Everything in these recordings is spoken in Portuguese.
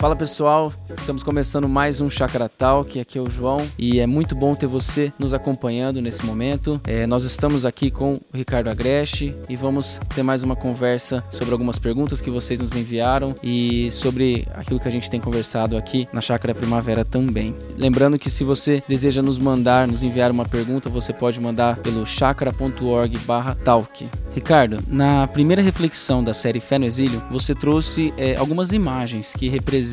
Fala pessoal, estamos começando mais um Chakra Talk, aqui é o João e é muito bom ter você nos acompanhando nesse momento. É, nós estamos aqui com o Ricardo Agreste e vamos ter mais uma conversa sobre algumas perguntas que vocês nos enviaram e sobre aquilo que a gente tem conversado aqui na Chácara Primavera também. Lembrando que se você deseja nos mandar, nos enviar uma pergunta, você pode mandar pelo chakra.org/talk. Ricardo, na primeira reflexão da série Fé no Exílio, você trouxe é, algumas imagens que representam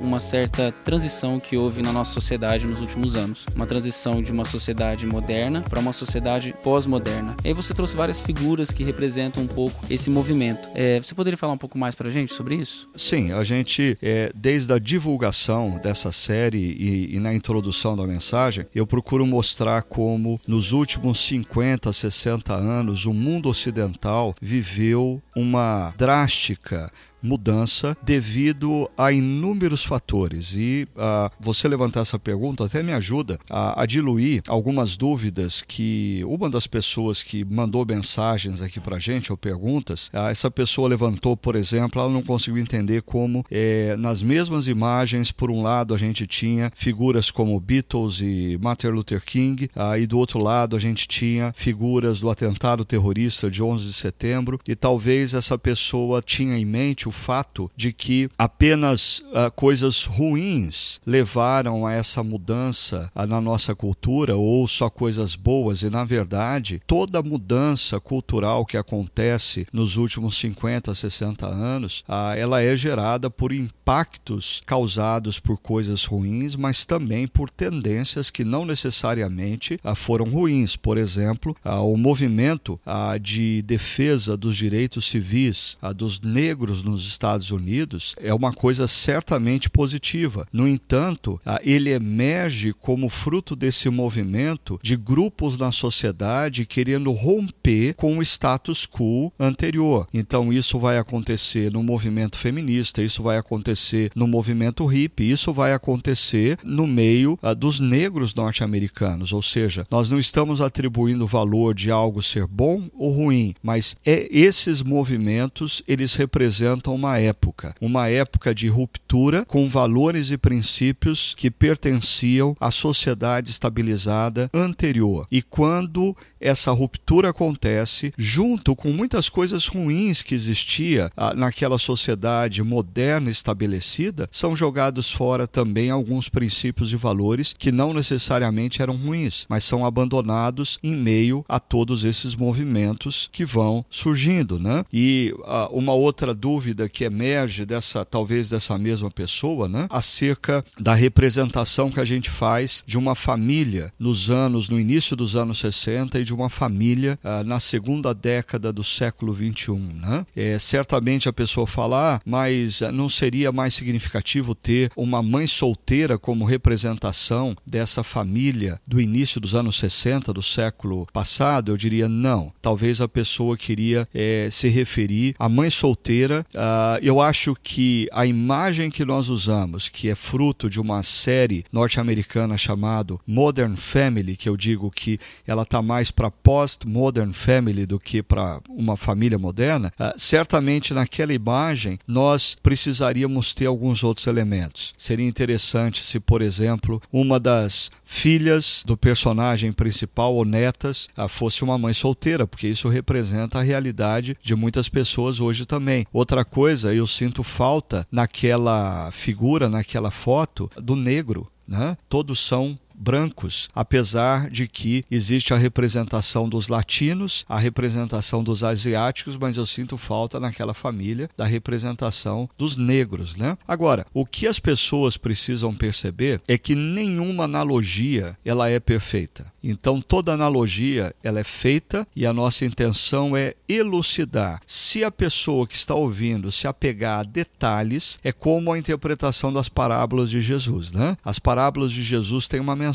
uma certa transição que houve na nossa sociedade nos últimos anos. Uma transição de uma sociedade moderna para uma sociedade pós-moderna. E aí você trouxe várias figuras que representam um pouco esse movimento. É, você poderia falar um pouco mais para a gente sobre isso? Sim, a gente, é, desde a divulgação dessa série e, e na introdução da mensagem, eu procuro mostrar como nos últimos 50, 60 anos o mundo ocidental viveu uma drástica mudança devido a inúmeros fatores. E uh, você levantar essa pergunta até me ajuda a, a, diluir algumas dúvidas que uma das pessoas que mandou mensagens aqui para gente ou perguntas, uh, essa pessoa levantou, por exemplo, ela não conseguiu entender como eh, nas mesmas imagens, por um lado a gente tinha figuras como Beatles e Martin Luther King, uh, e do outro lado a gente tinha figuras do atentado terrorista de 11 de setembro, e talvez essa pessoa tinha em mente o fato de que apenas uh, coisas ruins levaram a essa mudança uh, na nossa cultura ou só coisas boas e na verdade toda mudança cultural que acontece nos últimos 50, 60 anos, uh, ela é gerada por impactos causados por coisas ruins, mas também por tendências que não necessariamente foram ruins. Por exemplo, o movimento de defesa dos direitos civis dos negros nos Estados Unidos é uma coisa certamente positiva. No entanto, ele emerge como fruto desse movimento de grupos na sociedade querendo romper com o status quo anterior. Então, isso vai acontecer no movimento feminista, isso vai acontecer no movimento hippie, isso vai acontecer no meio uh, dos negros norte-americanos. Ou seja, nós não estamos atribuindo valor de algo ser bom ou ruim, mas é esses movimentos eles representam uma época, uma época de ruptura com valores e princípios que pertenciam à sociedade estabilizada anterior. E quando essa ruptura acontece, junto com muitas coisas ruins que existia ah, naquela sociedade moderna estabelecida, são jogados fora também alguns princípios e valores que não necessariamente eram ruins, mas são abandonados em meio a todos esses movimentos que vão surgindo, né? E uh, uma outra dúvida que emerge dessa, talvez dessa mesma pessoa, né? Acerca da representação que a gente faz de uma família nos anos, no início dos anos 60 e de uma família ah, na segunda década do século 21, né? É, certamente a pessoa fala, ah, mas não seria mais significativo ter uma mãe solteira como representação dessa família do início dos anos 60 do século passado? Eu diria não. Talvez a pessoa queria é, se referir à mãe solteira ah, Uh, eu acho que a imagem que nós usamos, que é fruto de uma série norte-americana chamada Modern Family, que eu digo que ela está mais para post-modern family do que para uma família moderna, uh, certamente naquela imagem nós precisaríamos ter alguns outros elementos. Seria interessante se, por exemplo, uma das filhas do personagem principal ou netas uh, fosse uma mãe solteira, porque isso representa a realidade de muitas pessoas hoje também. Outra coisa, eu sinto falta naquela figura, naquela foto do negro. Né? Todos são brancos, apesar de que existe a representação dos latinos, a representação dos asiáticos, mas eu sinto falta naquela família da representação dos negros, né? Agora, o que as pessoas precisam perceber é que nenhuma analogia ela é perfeita. Então toda analogia ela é feita e a nossa intenção é elucidar. Se a pessoa que está ouvindo se apegar a detalhes, é como a interpretação das parábolas de Jesus, né? As parábolas de Jesus têm uma mensagem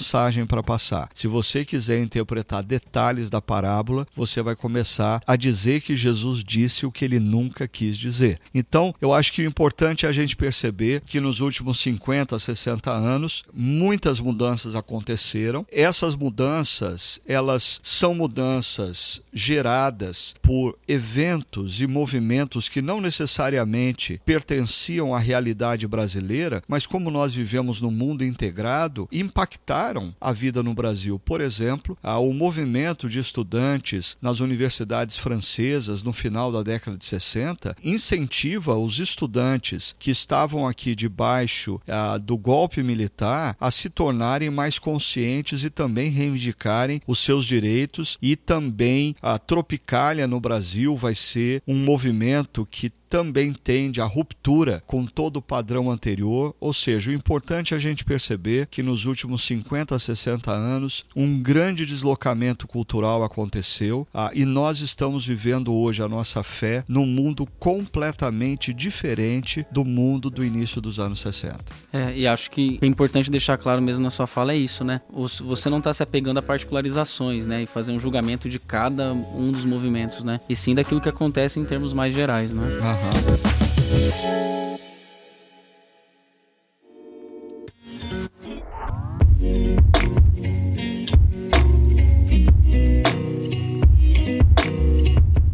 para passar. Se você quiser interpretar detalhes da parábola, você vai começar a dizer que Jesus disse o que ele nunca quis dizer. Então, eu acho que o importante é a gente perceber que nos últimos 50, 60 anos, muitas mudanças aconteceram. Essas mudanças, elas são mudanças geradas por eventos e movimentos que não necessariamente pertenciam à realidade brasileira, mas como nós vivemos no mundo integrado, impactaram a vida no Brasil. Por exemplo, o movimento de estudantes nas universidades francesas no final da década de 60 incentiva os estudantes que estavam aqui debaixo ah, do golpe militar a se tornarem mais conscientes e também reivindicarem os seus direitos e também a Tropicália no Brasil vai ser um movimento que também tende à ruptura com todo o padrão anterior, ou seja, o importante é a gente perceber que nos últimos 50 a 60 anos um grande deslocamento cultural aconteceu ah, e nós estamos vivendo hoje a nossa fé num mundo completamente diferente do mundo do início dos anos 60. É, e acho que é importante deixar claro mesmo na sua fala é isso, né? Você não está se apegando a particularizações, né? E fazer um julgamento de cada um dos movimentos, né? E sim daquilo que acontece em termos mais gerais, né? Aham.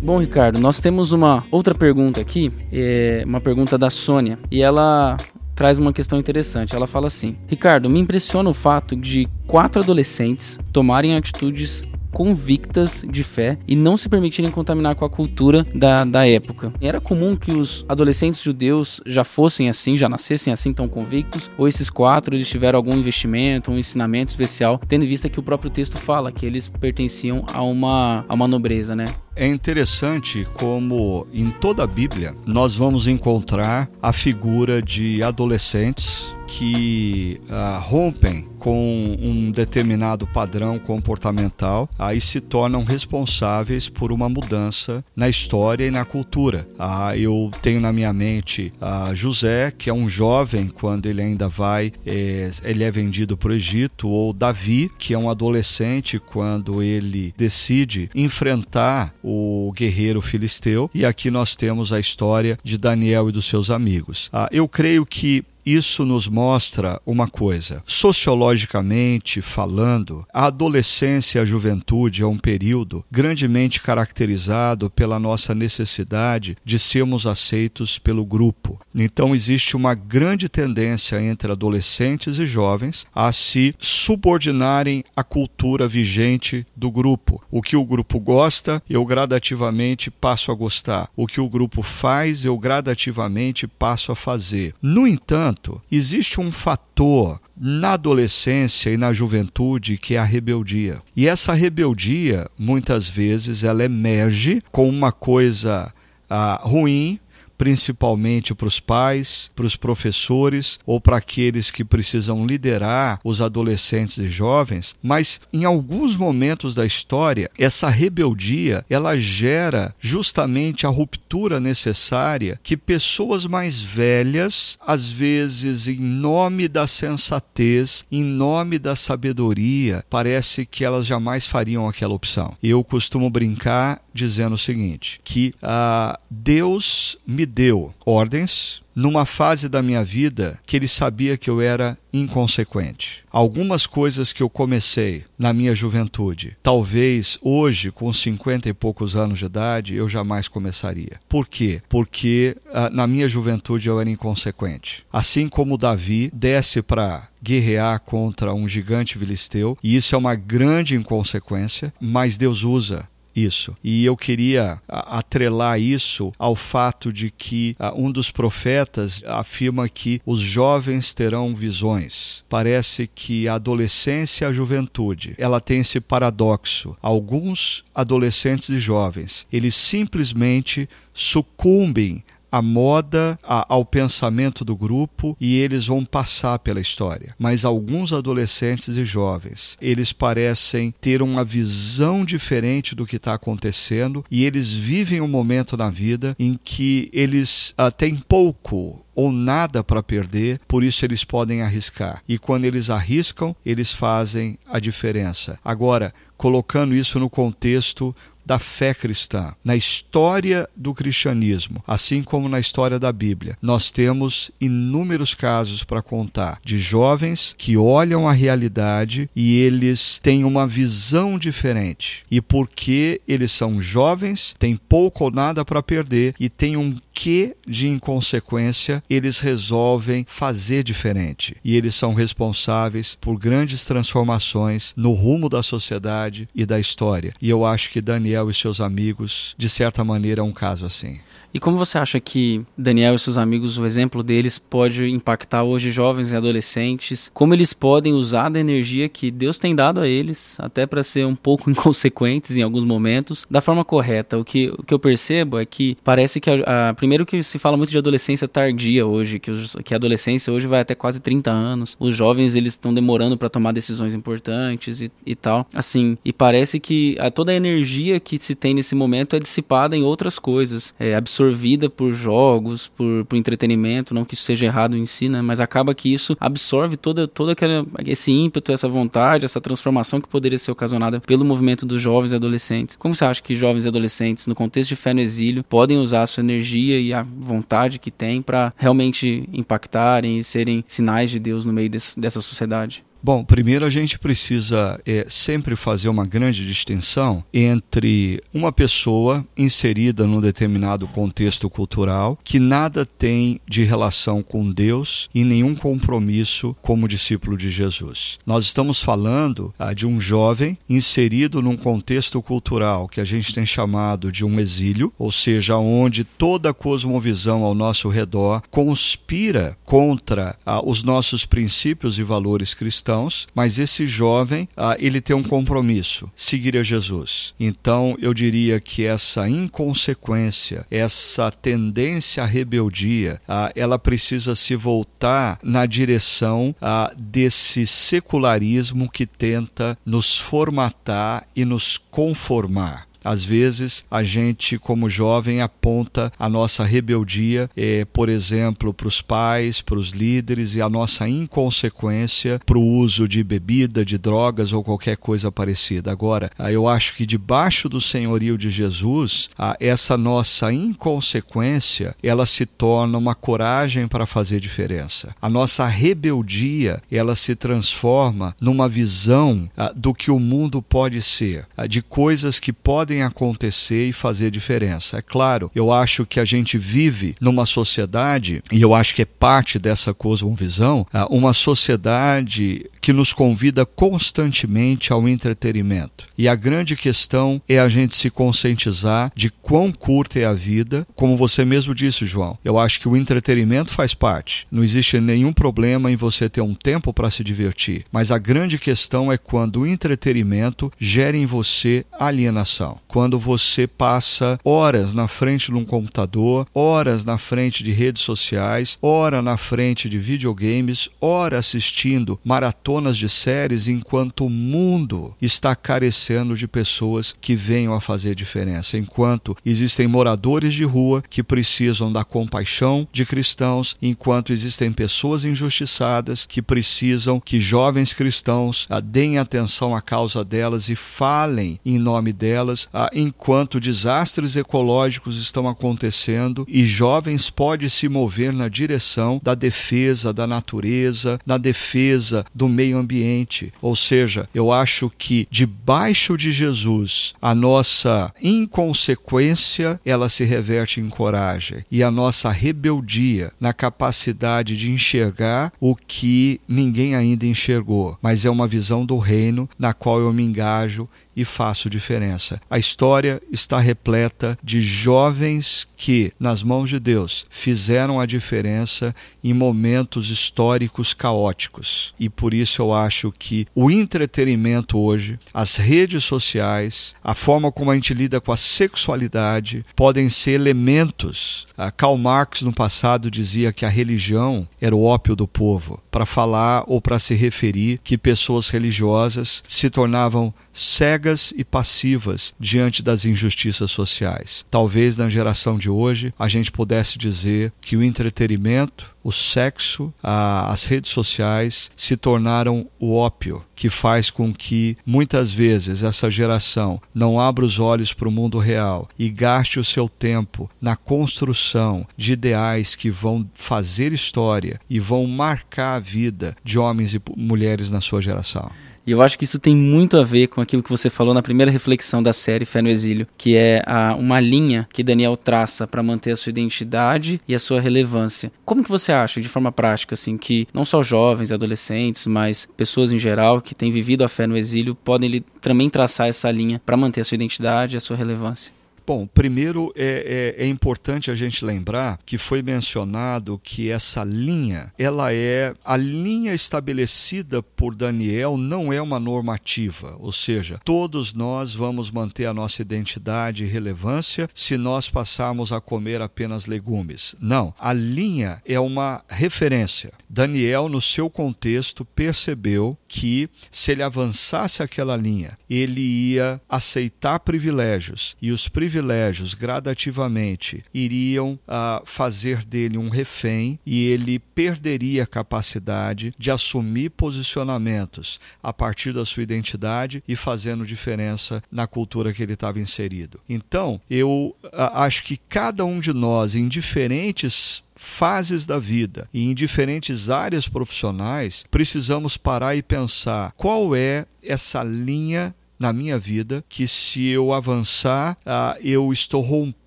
Bom, Ricardo, nós temos uma outra pergunta aqui, é uma pergunta da Sônia, e ela traz uma questão interessante. Ela fala assim: Ricardo, me impressiona o fato de quatro adolescentes tomarem atitudes convictas de fé e não se permitirem contaminar com a cultura da, da época. Era comum que os adolescentes judeus já fossem assim, já nascessem assim tão convictos, ou esses quatro eles tiveram algum investimento, um ensinamento especial, tendo em vista que o próprio texto fala que eles pertenciam a uma, a uma nobreza, né? É interessante como em toda a Bíblia nós vamos encontrar a figura de adolescentes que uh, rompem com um determinado padrão comportamental, aí se tornam responsáveis por uma mudança na história e na cultura. Ah, eu tenho na minha mente ah, José, que é um jovem quando ele ainda vai, é, ele é vendido para o Egito, ou Davi, que é um adolescente quando ele decide enfrentar o guerreiro filisteu. E aqui nós temos a história de Daniel e dos seus amigos. Ah, eu creio que isso nos mostra uma coisa. Sociologicamente falando, a adolescência e a juventude é um período grandemente caracterizado pela nossa necessidade de sermos aceitos pelo grupo. Então, existe uma grande tendência entre adolescentes e jovens a se subordinarem à cultura vigente do grupo. O que o grupo gosta, eu gradativamente passo a gostar. O que o grupo faz, eu gradativamente passo a fazer. No entanto, existe um fator na adolescência e na juventude que é a rebeldia. E essa rebeldia, muitas vezes, ela emerge com uma coisa ah, ruim principalmente para os pais, para os professores ou para aqueles que precisam liderar os adolescentes e jovens, mas em alguns momentos da história, essa rebeldia, ela gera justamente a ruptura necessária que pessoas mais velhas, às vezes em nome da sensatez, em nome da sabedoria, parece que elas jamais fariam aquela opção. Eu costumo brincar dizendo o seguinte: que ah, Deus me deu ordens numa fase da minha vida que ele sabia que eu era inconsequente. Algumas coisas que eu comecei na minha juventude, talvez hoje, com 50 e poucos anos de idade, eu jamais começaria. Por quê? Porque ah, na minha juventude eu era inconsequente. Assim como Davi desce para guerrear contra um gigante filisteu, e isso é uma grande inconsequência, mas Deus usa isso. E eu queria atrelar isso ao fato de que um dos profetas afirma que os jovens terão visões. Parece que a adolescência e a juventude, ela tem esse paradoxo. Alguns adolescentes e jovens, eles simplesmente sucumbem à moda, a, ao pensamento do grupo e eles vão passar pela história. Mas alguns adolescentes e jovens, eles parecem ter uma visão diferente do que está acontecendo e eles vivem um momento na vida em que eles uh, têm pouco ou nada para perder, por isso eles podem arriscar. E quando eles arriscam, eles fazem a diferença. Agora, colocando isso no contexto da fé cristã. Na história do cristianismo, assim como na história da Bíblia, nós temos inúmeros casos para contar de jovens que olham a realidade e eles têm uma visão diferente. E porque eles são jovens, têm pouco ou nada para perder e têm um que de inconsequência eles resolvem fazer diferente. E eles são responsáveis por grandes transformações no rumo da sociedade e da história. E eu acho que Daniel e seus amigos, de certa maneira, é um caso assim. E como você acha que Daniel e seus amigos, o exemplo deles pode impactar hoje jovens e adolescentes? Como eles podem usar da energia que Deus tem dado a eles, até para ser um pouco inconsequentes em alguns momentos, da forma correta? O que, o que eu percebo é que parece que a, a primeiro que se fala muito de adolescência tardia hoje, que, os, que a adolescência hoje vai até quase 30 anos. Os jovens eles estão demorando para tomar decisões importantes e, e tal. Assim, e parece que a, toda a energia que se tem nesse momento é dissipada em outras coisas, é absorvida por jogos, por, por entretenimento, não que isso seja errado em si, né? Mas acaba que isso absorve todo, todo aquele, esse ímpeto, essa vontade, essa transformação que poderia ser ocasionada pelo movimento dos jovens e adolescentes. Como você acha que jovens e adolescentes, no contexto de fé no exílio, podem usar a sua energia e a vontade que tem para realmente impactarem e serem sinais de Deus no meio desse, dessa sociedade. Bom, primeiro a gente precisa é, sempre fazer uma grande distinção entre uma pessoa inserida num determinado contexto cultural que nada tem de relação com Deus e nenhum compromisso como discípulo de Jesus. Nós estamos falando ah, de um jovem inserido num contexto cultural que a gente tem chamado de um exílio, ou seja, onde toda a cosmovisão ao nosso redor conspira contra ah, os nossos princípios e valores cristãos cristãos, mas esse jovem, ah, ele tem um compromisso, seguir a Jesus. Então, eu diria que essa inconsequência, essa tendência à rebeldia, ah, ela precisa se voltar na direção ah, desse secularismo que tenta nos formatar e nos conformar. Às vezes, a gente, como jovem, aponta a nossa rebeldia, eh, por exemplo, para os pais, para os líderes e a nossa inconsequência para o uso de bebida, de drogas ou qualquer coisa parecida. Agora, ah, eu acho que debaixo do senhorio de Jesus, ah, essa nossa inconsequência ela se torna uma coragem para fazer diferença. A nossa rebeldia ela se transforma numa visão ah, do que o mundo pode ser, de coisas que podem podem acontecer e fazer diferença. É claro, eu acho que a gente vive numa sociedade, e eu acho que é parte dessa cosmovisão, ah, uma sociedade que nos convida constantemente ao entretenimento. E a grande questão é a gente se conscientizar de quão curta é a vida, como você mesmo disse, João. Eu acho que o entretenimento faz parte. Não existe nenhum problema em você ter um tempo para se divertir, mas a grande questão é quando o entretenimento gera em você alienação quando você passa horas na frente de um computador, horas na frente de redes sociais, hora na frente de videogames, hora assistindo maratonas de séries, enquanto o mundo está carecendo de pessoas que venham a fazer diferença, enquanto existem moradores de rua que precisam da compaixão de cristãos, enquanto existem pessoas injustiçadas que precisam que jovens cristãos ah, deem atenção à causa delas e falem em nome delas, enquanto desastres ecológicos estão acontecendo e jovens podem se mover na direção da defesa da natureza, na defesa do meio ambiente. Ou seja, eu acho que debaixo de Jesus a nossa inconsequência ela se reverte em coragem e a nossa rebeldia na capacidade de enxergar o que ninguém ainda enxergou, mas é uma visão do reino na qual eu me engajo e faço diferença. A história está repleta de jovens que, nas mãos de Deus, fizeram a diferença em momentos históricos caóticos. E por isso eu acho que o entretenimento hoje, as redes sociais, a forma como a gente lida com a sexualidade podem ser elementos. A Karl Marx no passado dizia que a religião era o ópio do povo, para falar ou para se referir que pessoas religiosas se tornavam cegas e passivas diante das injustiças sociais. Talvez na geração de hoje a gente pudesse dizer que o entretenimento, o sexo, a, as redes sociais se tornaram o ópio que faz com que muitas vezes essa geração não abra os olhos para o mundo real e gaste o seu tempo na construção de ideais que vão fazer história e vão marcar a vida de homens e mulheres na sua geração. E eu acho que isso tem muito a ver com aquilo que você falou na primeira reflexão da série Fé no Exílio, que é a, uma linha que Daniel traça para manter a sua identidade e a sua relevância. Como que você acha, de forma prática, assim, que não só jovens, adolescentes, mas pessoas em geral que têm vivido a fé no exílio podem também traçar essa linha para manter a sua identidade e a sua relevância? Bom, primeiro é, é, é, importante a gente lembrar que foi mencionado que essa linha, ela é a linha estabelecida por Daniel não é uma normativa, ou seja, todos nós vamos manter a nossa identidade e relevância se nós passarmos a comer apenas legumes. Não, a linha é uma referência. Daniel, no seu contexto, percebeu que se ele avançasse aquela linha, ele ia aceitar privilégios e os privilégios privilégios gradativamente iriam uh, fazer dele um refém e ele perderia a capacidade de assumir posicionamentos a partir da sua identidade e fazendo diferença na cultura que ele estava inserido. Então, eu uh, acho que cada um de nós, em diferentes fases da vida e em diferentes áreas profissionais, precisamos parar e pensar qual é essa linha na minha vida que se eu avançar, uh, eu estou rompendo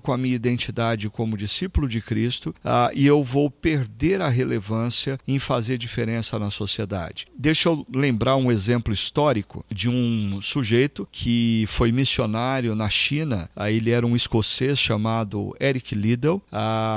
com a minha identidade como discípulo de Cristo uh, e eu vou perder a relevância em fazer diferença na sociedade. Deixa eu lembrar um exemplo histórico de um sujeito que foi missionário na China. Uh, ele era um escocês chamado Eric Liddell,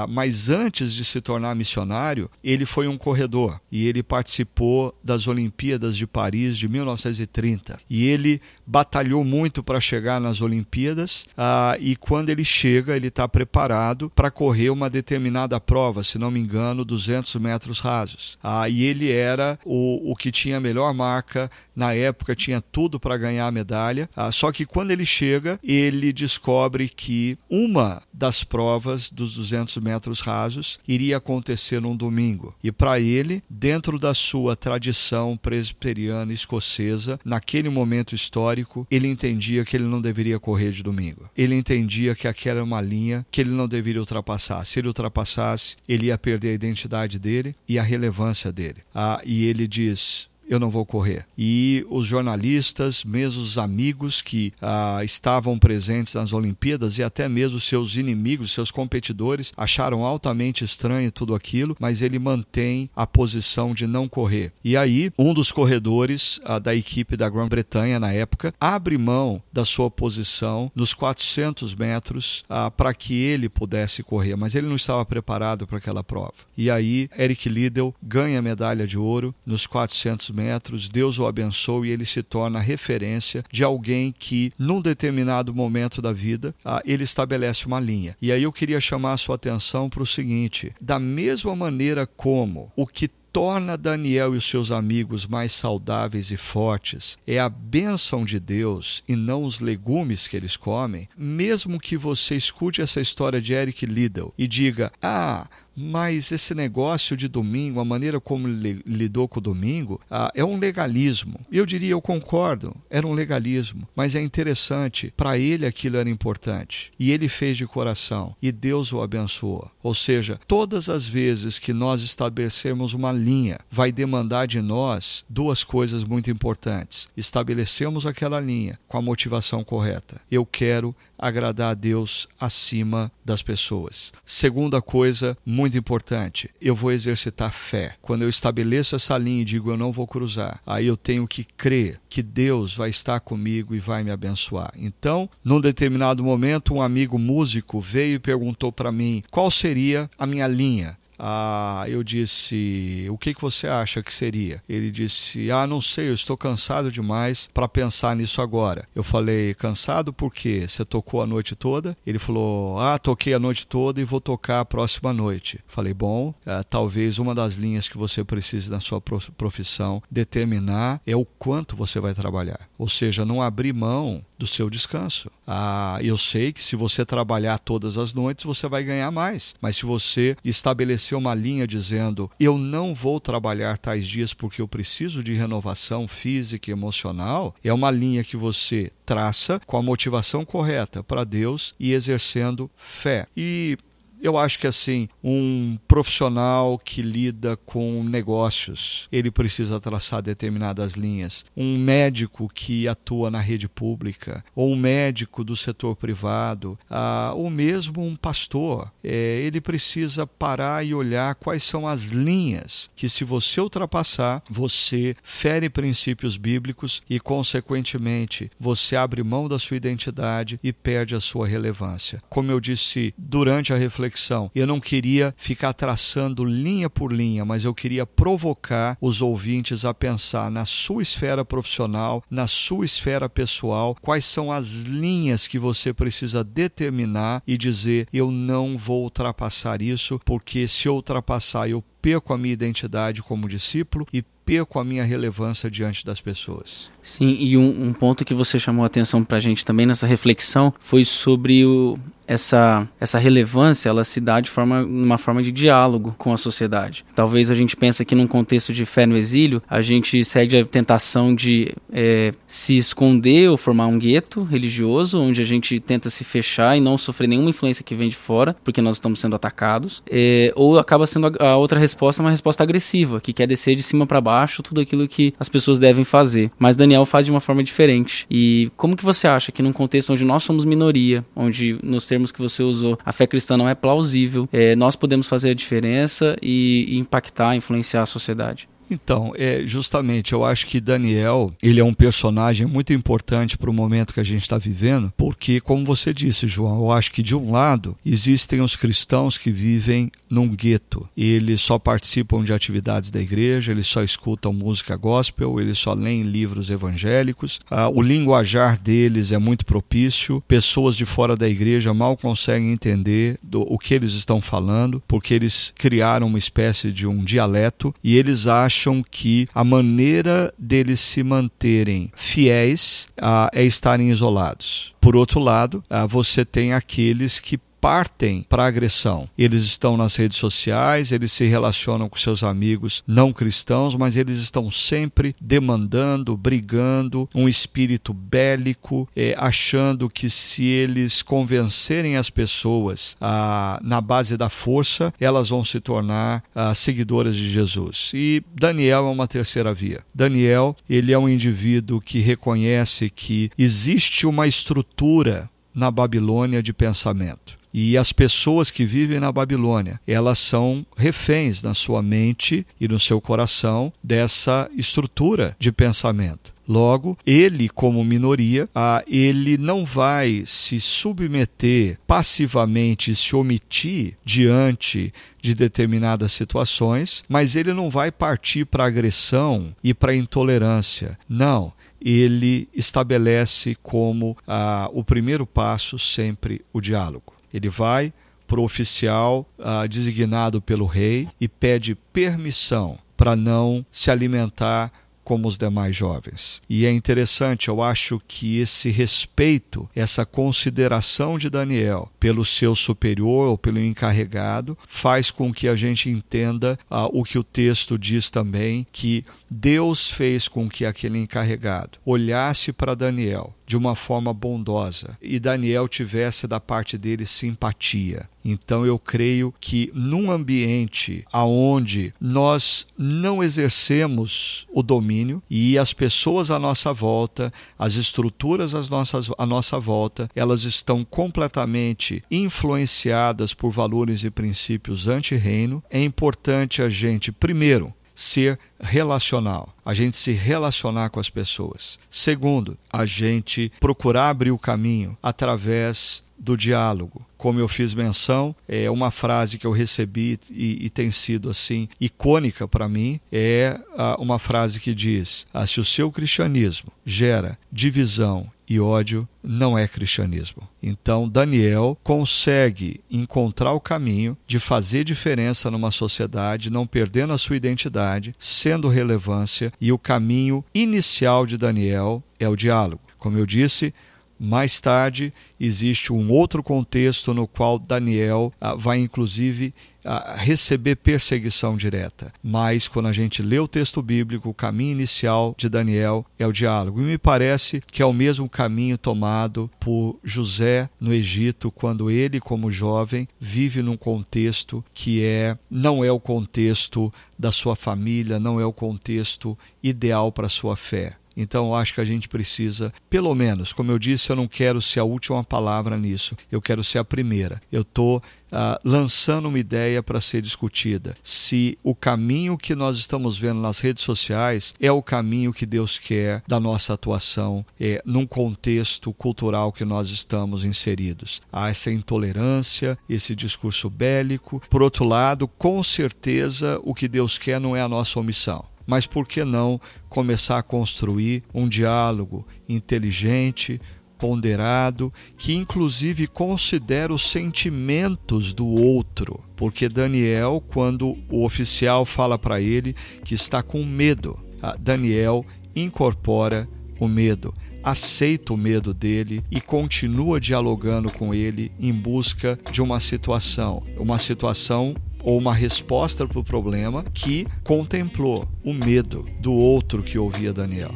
mas antes de se tornar missionário, ele foi um corredor e ele participou das Olimpíadas de Paris de 1930. E ele batalhou muito para chegar nas Olimpíadas ah, e quando ele chega, ele está preparado para correr uma determinada prova, se não me engano, 200 metros rasos. Ah, e ele era o, o que tinha a melhor marca na época, tinha tudo para ganhar a medalha. Ah, só que quando ele chega, ele descobre que uma das provas dos 200 metros rasos iria acontecer num domingo. E para ele, dentro da sua tradição presbiteriana escocesa, naquele momento histórico, ele entendia que ele não deveria correr de domingo. Ele entendia que aquela era uma linha que ele não deveria ultrapassar. Se ele ultrapassasse, ele ia perder a identidade dele e a relevância dele. Ah, e ele diz: eu não vou correr. E os jornalistas, mesmo os amigos que ah, estavam presentes nas Olimpíadas e até mesmo seus inimigos, seus competidores, acharam altamente estranho tudo aquilo, mas ele mantém a posição de não correr. E aí, um dos corredores ah, da equipe da Grã-Bretanha na época abre mão da sua posição nos 400 metros ah, para que ele pudesse correr, mas ele não estava preparado para aquela prova. E aí, Eric Liddell ganha a medalha de ouro nos 400 metros, Deus o abençoa e ele se torna referência de alguém que, num determinado momento da vida, ah, ele estabelece uma linha. E aí eu queria chamar a sua atenção para o seguinte: da mesma maneira como o que torna Daniel e os seus amigos mais saudáveis e fortes é a bênção de Deus e não os legumes que eles comem, mesmo que você escute essa história de Eric Liddell e diga: Ah, mas esse negócio de domingo, a maneira como ele lidou com o domingo, ah, é um legalismo. Eu diria, eu concordo, era um legalismo, mas é interessante, para ele aquilo era importante. E ele fez de coração, e Deus o abençoou. Ou seja, todas as vezes que nós estabelecermos uma linha, vai demandar de nós duas coisas muito importantes. Estabelecemos aquela linha com a motivação correta. Eu quero agradar a Deus acima das pessoas. Segunda coisa muito muito importante. Eu vou exercitar fé. Quando eu estabeleço essa linha e digo eu não vou cruzar, aí eu tenho que crer que Deus vai estar comigo e vai me abençoar. Então, num determinado momento, um amigo músico veio e perguntou para mim qual seria a minha linha. Ah, eu disse: O que, que você acha que seria? Ele disse: Ah, não sei, eu estou cansado demais para pensar nisso agora. Eu falei: Cansado por quê? Você tocou a noite toda? Ele falou: Ah, toquei a noite toda e vou tocar a próxima noite. Falei: Bom, ah, talvez uma das linhas que você precise na sua profissão determinar é o quanto você vai trabalhar. Ou seja, não abrir mão do seu descanso. Ah, eu sei que se você trabalhar todas as noites, você vai ganhar mais. Mas se você estabelecer uma linha dizendo eu não vou trabalhar tais dias porque eu preciso de renovação física e emocional, é uma linha que você traça com a motivação correta para Deus e exercendo fé. E eu acho que assim, um profissional que lida com negócios, ele precisa traçar determinadas linhas. Um médico que atua na rede pública, ou um médico do setor privado, ah, ou mesmo um pastor, é, ele precisa parar e olhar quais são as linhas que, se você ultrapassar, você fere princípios bíblicos e, consequentemente, você abre mão da sua identidade e perde a sua relevância. Como eu disse durante a reflexão, reflexão. Eu não queria ficar traçando linha por linha, mas eu queria provocar os ouvintes a pensar na sua esfera profissional, na sua esfera pessoal, quais são as linhas que você precisa determinar e dizer: eu não vou ultrapassar isso, porque se eu ultrapassar, eu perco a minha identidade como discípulo e perco a minha relevância diante das pessoas. Sim, e um, um ponto que você chamou a atenção para a gente também nessa reflexão foi sobre o, essa, essa relevância ela se dá de forma uma forma de diálogo com a sociedade. Talvez a gente pense que num contexto de fé no exílio, a gente segue a tentação de é, se esconder ou formar um gueto religioso, onde a gente tenta se fechar e não sofrer nenhuma influência que vem de fora, porque nós estamos sendo atacados, é, ou acaba sendo a, a outra resposta uma resposta agressiva, que quer descer de cima para baixo tudo aquilo que as pessoas devem fazer. Mas Daniel faz de uma forma diferente. E como que você acha que num contexto onde nós somos minoria, onde nos termos que você usou, a fé cristã não é plausível, é, nós podemos fazer a diferença e, e impactar, influenciar a sociedade? Então, é justamente, eu acho que Daniel, ele é um personagem muito importante para o momento que a gente está vivendo, porque, como você disse, João, eu acho que de um lado existem os cristãos que vivem num gueto. Eles só participam de atividades da igreja, eles só escutam música gospel, eles só leem livros evangélicos. Ah, o linguajar deles é muito propício. Pessoas de fora da igreja mal conseguem entender do, o que eles estão falando, porque eles criaram uma espécie de um dialeto e eles acham acham que a maneira deles se manterem fiéis ah, é estarem isolados. Por outro lado, ah, você tem aqueles que partem para a agressão. Eles estão nas redes sociais, eles se relacionam com seus amigos não cristãos, mas eles estão sempre demandando, brigando, um espírito bélico, é, achando que se eles convencerem as pessoas ah, na base da força, elas vão se tornar ah, seguidoras de Jesus. E Daniel é uma terceira via. Daniel, ele é um indivíduo que reconhece que existe uma estrutura na Babilônia de pensamento. E as pessoas que vivem na Babilônia, elas são reféns na sua mente e no seu coração dessa estrutura de pensamento. Logo, ele, como minoria, ele não vai se submeter passivamente, se omitir diante de determinadas situações, mas ele não vai partir para agressão e para intolerância. Não, ele estabelece como ah, o primeiro passo sempre o diálogo. Ele vai para o oficial uh, designado pelo rei e pede permissão para não se alimentar como os demais jovens. E é interessante, eu acho que esse respeito, essa consideração de Daniel pelo seu superior ou pelo encarregado, faz com que a gente entenda uh, o que o texto diz também, que Deus fez com que aquele encarregado olhasse para Daniel de uma forma bondosa e Daniel tivesse da parte dele simpatia. Então eu creio que num ambiente aonde nós não exercemos o domínio e as pessoas à nossa volta, as estruturas às nossas, à nossa volta, elas estão completamente influenciadas por valores e princípios anti-reino, é importante a gente primeiro ser relacional, a gente se relacionar com as pessoas. Segundo, a gente procurar abrir o caminho através do diálogo. Como eu fiz menção, é uma frase que eu recebi e, e tem sido assim icônica para mim é a, uma frase que diz: ah, se o seu cristianismo gera divisão e ódio não é cristianismo. Então, Daniel consegue encontrar o caminho de fazer diferença numa sociedade, não perdendo a sua identidade, sendo relevância, e o caminho inicial de Daniel é o diálogo. Como eu disse, mais tarde, existe um outro contexto no qual Daniel ah, vai, inclusive, ah, receber perseguição direta. Mas, quando a gente lê o texto bíblico, o caminho inicial de Daniel é o diálogo. E me parece que é o mesmo caminho tomado por José no Egito, quando ele, como jovem, vive num contexto que é não é o contexto da sua família, não é o contexto ideal para a sua fé então eu acho que a gente precisa, pelo menos, como eu disse, eu não quero ser a última palavra nisso, eu quero ser a primeira. Eu estou uh, lançando uma ideia para ser discutida. Se o caminho que nós estamos vendo nas redes sociais é o caminho que Deus quer da nossa atuação é, num contexto cultural que nós estamos inseridos. Há essa intolerância, esse discurso bélico. Por outro lado, com certeza o que Deus quer não é a nossa omissão mas por que não começar a construir um diálogo inteligente, ponderado, que inclusive considera os sentimentos do outro? Porque Daniel, quando o oficial fala para ele que está com medo, Daniel incorpora o medo aceita o medo dele e continua dialogando com ele em busca de uma situação, uma situação ou uma resposta para o problema que contemplou o medo do outro que ouvia Daniel.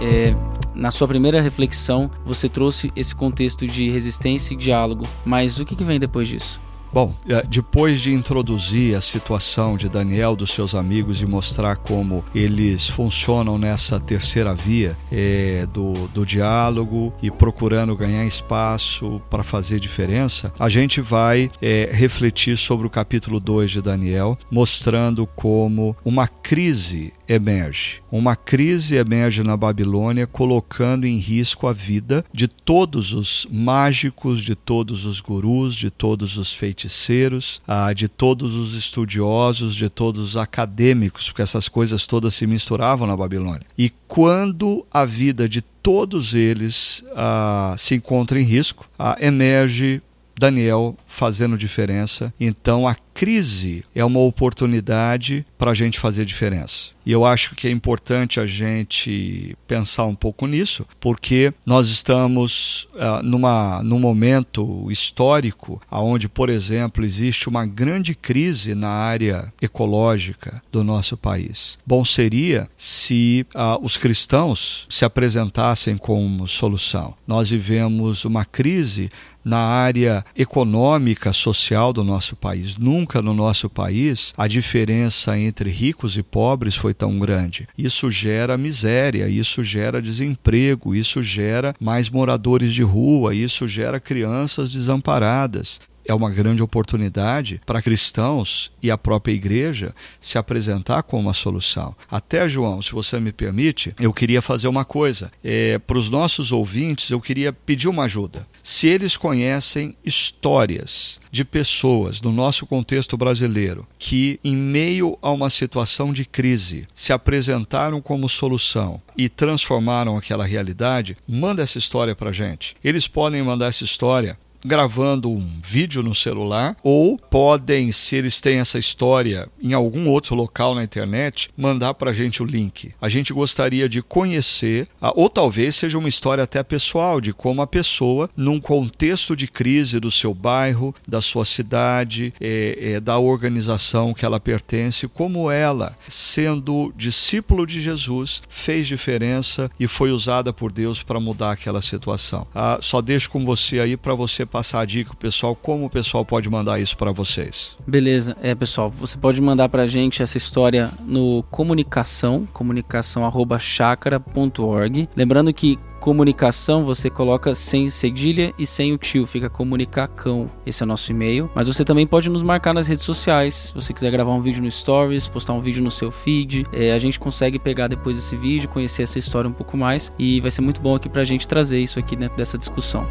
É, na sua primeira reflexão, você trouxe esse contexto de resistência e diálogo, mas o que, que vem depois disso? Bom, é, depois de introduzir a situação de Daniel, dos seus amigos e mostrar como eles funcionam nessa terceira via é, do, do diálogo e procurando ganhar espaço para fazer diferença, a gente vai é, refletir sobre o capítulo 2 de Daniel, mostrando como uma crise emerge. Uma crise emerge na Babilônia, colocando em risco a vida de todos os mágicos, de todos os gurus, de todos os feiticeiros, ah, de todos os estudiosos, de todos os acadêmicos, porque essas coisas todas se misturavam na Babilônia. E quando a vida de todos eles ah, se encontra em risco, ah, emerge Daniel fazendo diferença. Então a crise é uma oportunidade para a gente fazer diferença. E eu acho que é importante a gente pensar um pouco nisso, porque nós estamos uh, numa, num momento histórico onde, por exemplo, existe uma grande crise na área ecológica do nosso país. Bom seria se uh, os cristãos se apresentassem como solução. Nós vivemos uma crise na área econômica, social do nosso país. Nunca no nosso país a diferença entre ricos e pobres foi tão grande. Isso gera miséria, isso gera desemprego, isso gera mais moradores de rua, isso gera crianças desamparadas é uma grande oportunidade para cristãos e a própria igreja se apresentar como uma solução. Até, João, se você me permite, eu queria fazer uma coisa. É, para os nossos ouvintes, eu queria pedir uma ajuda. Se eles conhecem histórias de pessoas no nosso contexto brasileiro que, em meio a uma situação de crise, se apresentaram como solução e transformaram aquela realidade, manda essa história para gente. Eles podem mandar essa história gravando um vídeo no celular, ou podem, se eles têm essa história em algum outro local na internet, mandar para a gente o link. A gente gostaria de conhecer, ou talvez seja uma história até pessoal, de como a pessoa, num contexto de crise do seu bairro, da sua cidade, é, é, da organização que ela pertence, como ela, sendo discípulo de Jesus, fez diferença e foi usada por Deus para mudar aquela situação. Ah, só deixo com você aí para você passar a dica pro pessoal como o pessoal pode mandar isso para vocês. Beleza, é pessoal, você pode mandar para a gente essa história no comunicação, comunicação@chakra.org. Lembrando que comunicação você coloca sem cedilha e sem o tio, fica comunicacão. Esse é o nosso e-mail. Mas você também pode nos marcar nas redes sociais. Se você quiser gravar um vídeo no Stories, postar um vídeo no seu feed, é, a gente consegue pegar depois esse vídeo, conhecer essa história um pouco mais e vai ser muito bom aqui pra gente trazer isso aqui dentro dessa discussão.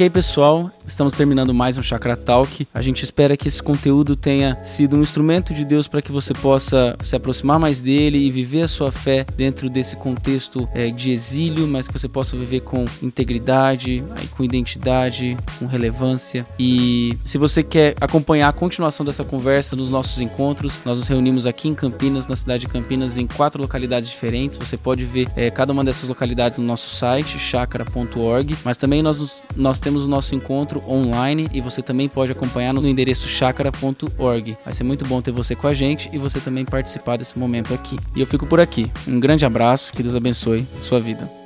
Ok, pessoal, estamos terminando mais um Chakra Talk. A gente espera que esse conteúdo tenha sido um instrumento de Deus para que você possa se aproximar mais dele e viver a sua fé dentro desse contexto é, de exílio, mas que você possa viver com integridade, com identidade, com relevância. E se você quer acompanhar a continuação dessa conversa nos nossos encontros, nós nos reunimos aqui em Campinas, na cidade de Campinas, em quatro localidades diferentes. Você pode ver é, cada uma dessas localidades no nosso site, chakra.org, mas também nós, nós temos temos o nosso encontro online e você também pode acompanhar no endereço chakra.org. Vai ser muito bom ter você com a gente e você também participar desse momento aqui. E eu fico por aqui. Um grande abraço, que Deus abençoe a sua vida.